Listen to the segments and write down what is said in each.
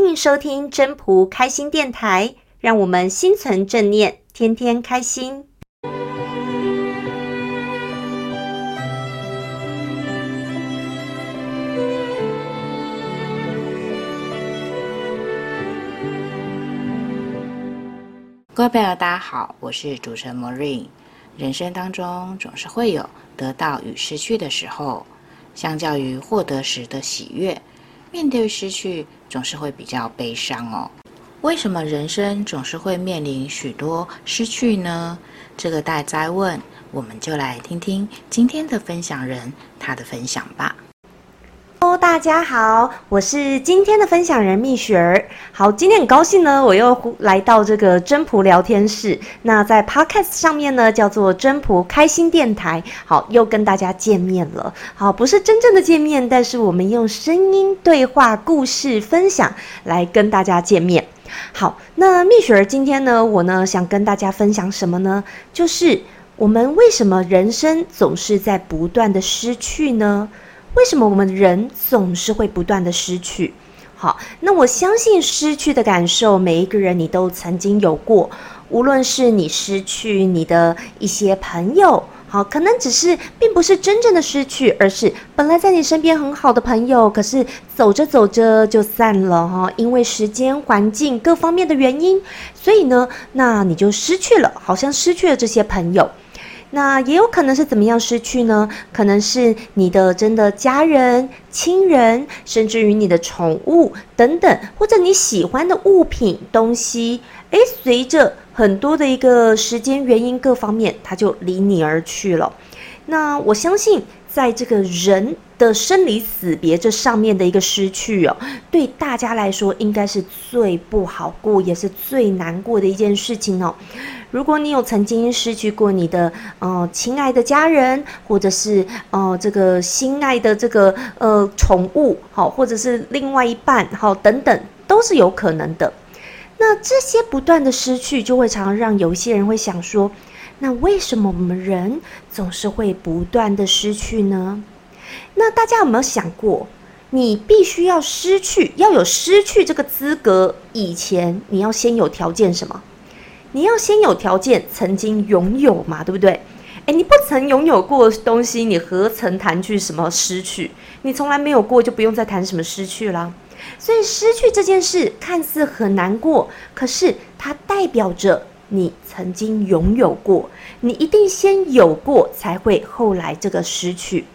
欢迎收听真仆开心电台，让我们心存正念，天天开心。各位朋友，大家好，我是主持人 Marine。人生当中总是会有得到与失去的时候，相较于获得时的喜悦，面对失去总是会比较悲伤哦。为什么人生总是会面临许多失去呢？这个大哉问，我们就来听听今天的分享人他的分享吧。大家好，我是今天的分享人蜜雪儿。好，今天很高兴呢，我又来到这个真朴聊天室。那在 Podcast 上面呢，叫做真朴开心电台。好，又跟大家见面了。好，不是真正的见面，但是我们用声音对话、故事分享来跟大家见面。好，那蜜雪儿今天呢，我呢想跟大家分享什么呢？就是我们为什么人生总是在不断的失去呢？为什么我们人总是会不断的失去？好，那我相信失去的感受，每一个人你都曾经有过。无论是你失去你的一些朋友，好，可能只是并不是真正的失去，而是本来在你身边很好的朋友，可是走着走着就散了哈，因为时间、环境各方面的原因，所以呢，那你就失去了，好像失去了这些朋友。那也有可能是怎么样失去呢？可能是你的真的家人、亲人，甚至于你的宠物等等，或者你喜欢的物品、东西，诶，随着很多的一个时间原因各方面，它就离你而去了。那我相信，在这个人的生离死别这上面的一个失去哦，对大家来说应该是最不好过，也是最难过的一件事情哦。如果你有曾经失去过你的呃亲爱的家人，或者是呃这个心爱的这个呃宠物，好，或者是另外一半，好，等等，都是有可能的。那这些不断的失去，就会常常让有一些人会想说。那为什么我们人总是会不断的失去呢？那大家有没有想过，你必须要失去，要有失去这个资格以前，你要先有条件什么？你要先有条件曾经拥有嘛，对不对？诶，你不曾拥有过东西，你何曾谈去什么失去？你从来没有过，就不用再谈什么失去了。所以失去这件事看似很难过，可是它代表着。你曾经拥有过，你一定先有过，才会后来这个失去。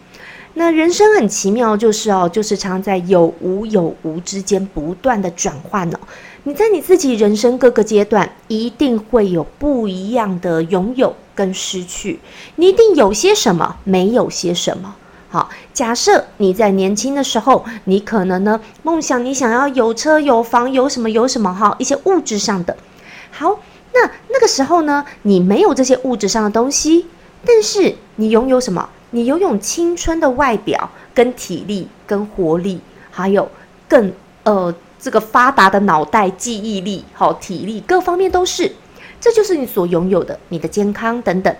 那人生很奇妙，就是哦，就是常在有无有无之间不断的转换哦。你在你自己人生各个阶段，一定会有不一样的拥有跟失去。你一定有些什么，没有些什么。好，假设你在年轻的时候，你可能呢，梦想你想要有车有房有什么有什么哈，一些物质上的。好。那那个时候呢，你没有这些物质上的东西，但是你拥有什么？你拥有青春的外表、跟体力、跟活力，还有更呃这个发达的脑袋、记忆力、好体力，各方面都是，这就是你所拥有的，你的健康等等。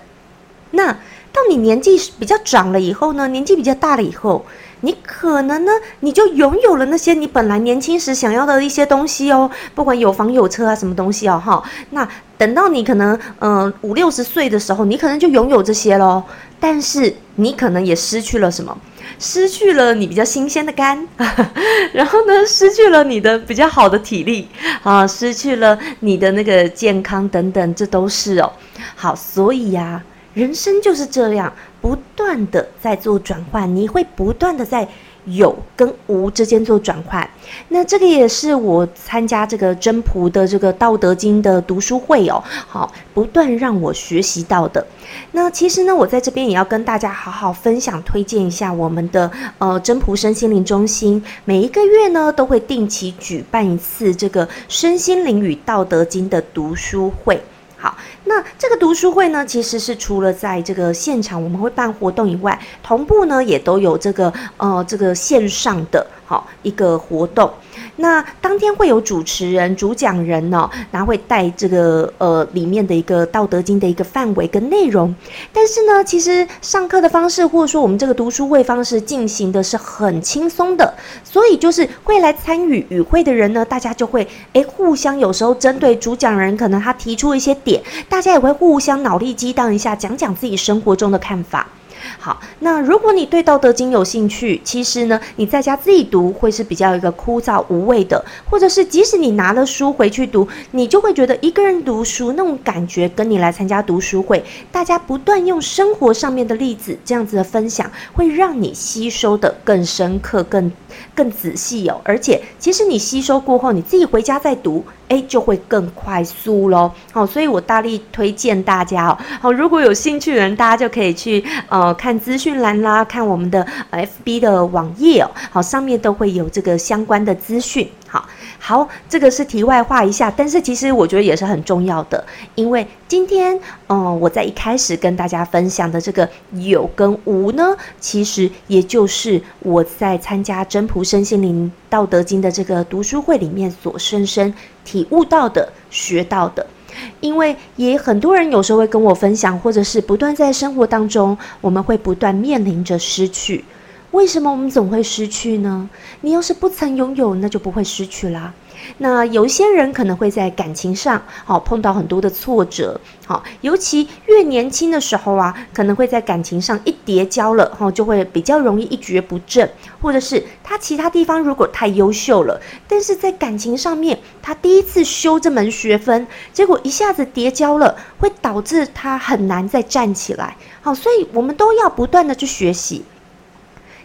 那到你年纪比较长了以后呢，年纪比较大了以后。你可能呢，你就拥有了那些你本来年轻时想要的一些东西哦，不管有房有车啊，什么东西哦，哈。那等到你可能嗯五六十岁的时候，你可能就拥有这些喽。但是你可能也失去了什么？失去了你比较新鲜的肝，然后呢，失去了你的比较好的体力啊，失去了你的那个健康等等，这都是哦。好，所以呀。人生就是这样，不断的在做转换，你会不断的在有跟无之间做转换。那这个也是我参加这个真仆的这个《道德经》的读书会哦，好，不断让我学习到的。那其实呢，我在这边也要跟大家好好分享、推荐一下我们的呃真仆身心灵中心，每一个月呢都会定期举办一次这个身心灵与《道德经》的读书会。好，那这个读书会呢，其实是除了在这个现场我们会办活动以外，同步呢也都有这个呃这个线上的好一个活动。那当天会有主持人、主讲人哦，然后会带这个呃里面的一个《道德经》的一个范围跟内容。但是呢，其实上课的方式或者说我们这个读书会方式进行的是很轻松的，所以就是会来参与与会的人呢，大家就会诶互相有时候针对主讲人，可能他提出一些点，大家也会互相脑力激荡一下，讲讲自己生活中的看法。好，那如果你对《道德经》有兴趣，其实呢，你在家自己读会是比较一个枯燥无味的，或者是即使你拿了书回去读，你就会觉得一个人读书那种感觉，跟你来参加读书会，大家不断用生活上面的例子这样子的分享，会让你吸收得更深刻、更更仔细哦。而且，其实你吸收过后，你自己回家再读。诶，就会更快速喽。好，所以我大力推荐大家哦。好，如果有兴趣的人，大家就可以去呃看资讯栏啦，看我们的 FB 的网页哦。好，上面都会有这个相关的资讯。好，好，这个是题外话一下，但是其实我觉得也是很重要的，因为今天，嗯、我在一开始跟大家分享的这个有跟无呢，其实也就是我在参加真朴身心灵道德经的这个读书会里面所深深体悟到的、学到的。因为也很多人有时候会跟我分享，或者是不断在生活当中，我们会不断面临着失去。为什么我们总会失去呢？你要是不曾拥有，那就不会失去啦。那有一些人可能会在感情上，好碰到很多的挫折，好，尤其越年轻的时候啊，可能会在感情上一跌跤了，哈，就会比较容易一蹶不振，或者是他其他地方如果太优秀了，但是在感情上面，他第一次修这门学分，结果一下子跌跤了，会导致他很难再站起来，好，所以我们都要不断的去学习。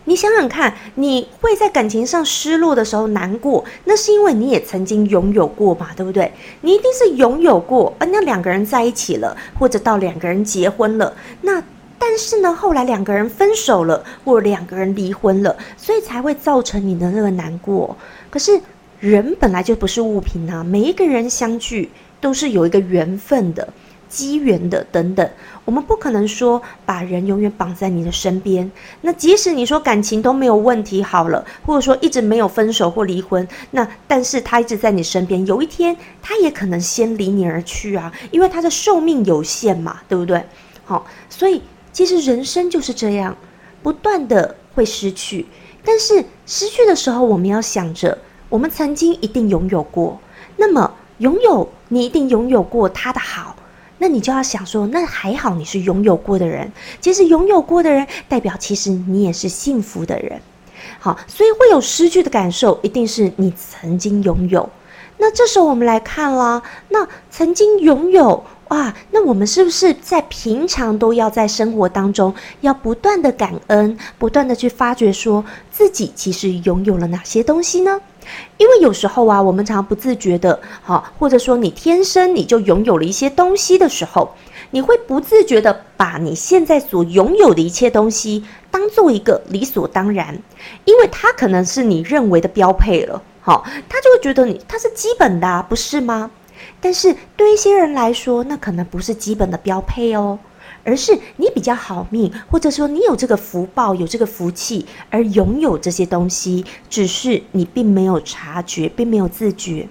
你想想看，你会在感情上失落的时候难过，那是因为你也曾经拥有过嘛，对不对？你一定是拥有过，呃，那两个人在一起了，或者到两个人结婚了，那但是呢，后来两个人分手了，或者两个人离婚了，所以才会造成你的那个难过。可是人本来就不是物品啊，每一个人相聚都是有一个缘分的。机缘的等等，我们不可能说把人永远绑在你的身边。那即使你说感情都没有问题好了，或者说一直没有分手或离婚，那但是他一直在你身边，有一天他也可能先离你而去啊，因为他的寿命有限嘛，对不对？好，所以其实人生就是这样，不断的会失去，但是失去的时候，我们要想着我们曾经一定拥有过，那么拥有你一定拥有过他的好。那你就要想说，那还好你是拥有过的人。其实拥有过的人，代表其实你也是幸福的人。好，所以会有失去的感受，一定是你曾经拥有。那这时候我们来看啦，那曾经拥有。哇，那我们是不是在平常都要在生活当中要不断的感恩，不断的去发掘，说自己其实拥有了哪些东西呢？因为有时候啊，我们常不自觉的，好，或者说你天生你就拥有了一些东西的时候，你会不自觉的把你现在所拥有的一切东西当做一个理所当然，因为它可能是你认为的标配了，好，他就会觉得你它是基本的啊，不是吗？但是对一些人来说，那可能不是基本的标配哦，而是你比较好命，或者说你有这个福报、有这个福气而拥有这些东西，只是你并没有察觉，并没有自觉。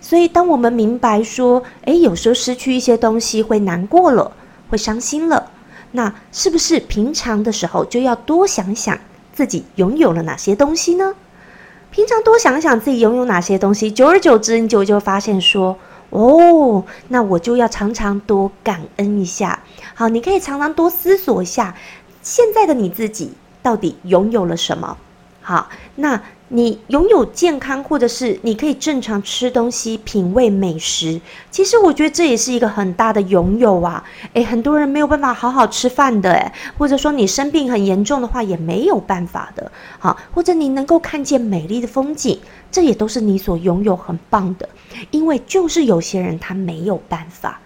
所以，当我们明白说，诶，有时候失去一些东西会难过了，会伤心了，那是不是平常的时候就要多想想自己拥有了哪些东西呢？平常多想想自己拥有哪些东西，久而久之，你就就会发现说。哦，那我就要常常多感恩一下。好，你可以常常多思索一下，现在的你自己到底拥有了什么？好，那。你拥有健康，或者是你可以正常吃东西、品味美食，其实我觉得这也是一个很大的拥有啊！诶，很多人没有办法好好吃饭的，诶，或者说你生病很严重的话也没有办法的，好，或者你能够看见美丽的风景，这也都是你所拥有很棒的，因为就是有些人他没有办法。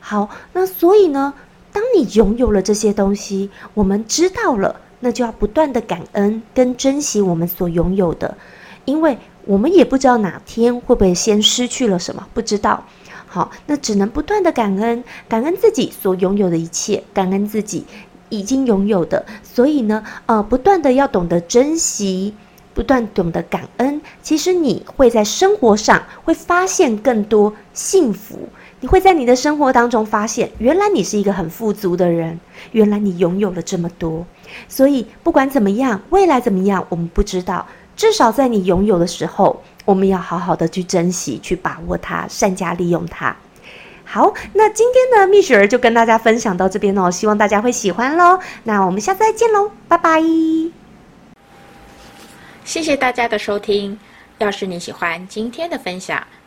好，那所以呢，当你拥有了这些东西，我们知道了。那就要不断的感恩跟珍惜我们所拥有的，因为我们也不知道哪天会不会先失去了什么，不知道。好，那只能不断的感恩，感恩自己所拥有的一切，感恩自己已经拥有的。所以呢，呃，不断的要懂得珍惜，不断懂得感恩，其实你会在生活上会发现更多幸福。你会在你的生活当中发现，原来你是一个很富足的人，原来你拥有了这么多。所以不管怎么样，未来怎么样，我们不知道。至少在你拥有的时候，我们要好好的去珍惜、去把握它，善加利用它。好，那今天呢，蜜雪儿就跟大家分享到这边哦，希望大家会喜欢喽。那我们下次再见喽，拜拜。谢谢大家的收听。要是你喜欢今天的分享，